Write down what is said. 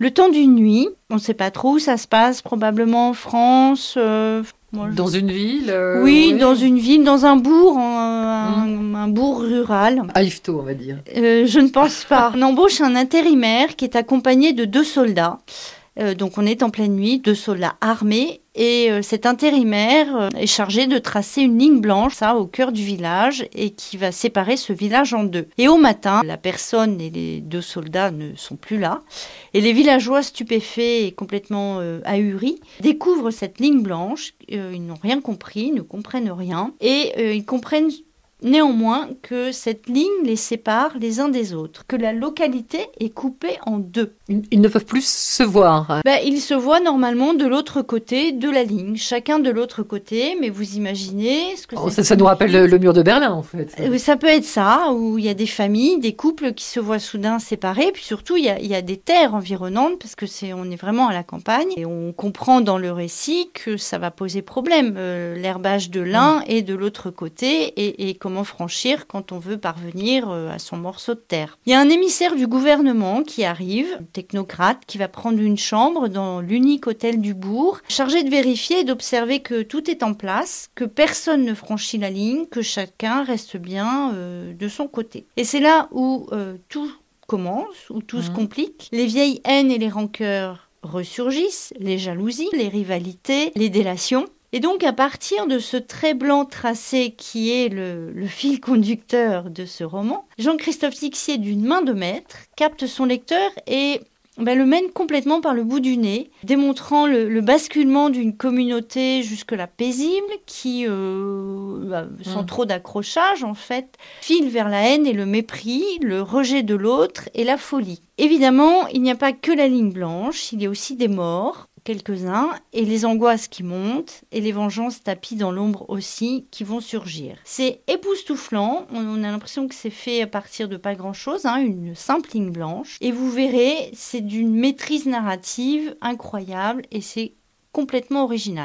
Le temps d'une nuit, on ne sait pas trop où ça se passe, probablement en France. euh, moi, je- Dans une ville euh, oui, dans une ville, dans un bourg, un, un- un bourg rural. À Yvetot, on va dire. Euh, je ne pense pas. On embauche un intérimaire qui est accompagné de deux soldats. Euh, donc on est en pleine nuit, deux soldats armés. Et euh, cet intérimaire euh, est chargé de tracer une ligne blanche, ça, au cœur du village, et qui va séparer ce village en deux. Et au matin, la personne et les deux soldats ne sont plus là. Et les villageois stupéfaits et complètement euh, ahuris découvrent cette ligne blanche. Ils n'ont rien compris, ne comprennent rien. Et ils comprennent néanmoins que cette ligne les sépare les uns des autres, que la localité est coupée en deux. Ils, ne peuvent plus se voir. Ben, ils se voient normalement de l'autre côté de la ligne, chacun de l'autre côté, mais vous imaginez ce que Oh, ça, ça nous rappelle le, le mur de Berlin, en fait. Euh, Ça peut être ça, où il y a des familles, des couples qui se voient soudain séparés, puis surtout il y a, il y a des terres environnantes, parce que c'est, on est vraiment à la campagne, et on comprend dans le récit que ça va poser problème, euh, l'herbage de l'un et de l'autre côté, et, et comment franchir quand on veut parvenir euh, à son morceau de terre. Il y a un émissaire du gouvernement qui arrive, un technocrate, qui va prendre une chambre dans l'unique hôtel du bourg, chargé de vérifier et d'observer que tout est en place, que personne ne franchit la ligne, que chacun reste bien euh, de son côté. Et c'est là où euh, tout commence, où tout se Mhm. complique. Les vieilles haines et les rancœurs ressurgissent, les jalousies, les rivalités, les délations. Et donc, à partir de ce trait blanc tracé qui est le, le fil conducteur de ce roman, Jean-Christophe Tixier, d'une main de maître, capte son lecteur et ben, le mène complètement par le bout du nez, démontrant le, le basculement d'une communauté jusque-là paisible qui, euh, bah, sans Mm. trop d'accrochage en fait, file vers la haine et le mépris, le rejet de l'autre et la folie. Évidemment, il n'y a pas que la ligne blanche, il y a aussi des morts, quelques-uns, et les angoisses qui montent, et les vengeances tapies dans l'ombre aussi, qui vont surgir. C'est époustouflant, on a l'impression que c'est fait à partir de pas grand-chose, hein, une simple ligne blanche, et vous verrez, c'est d'une maîtrise narrative incroyable, et c'est complètement original.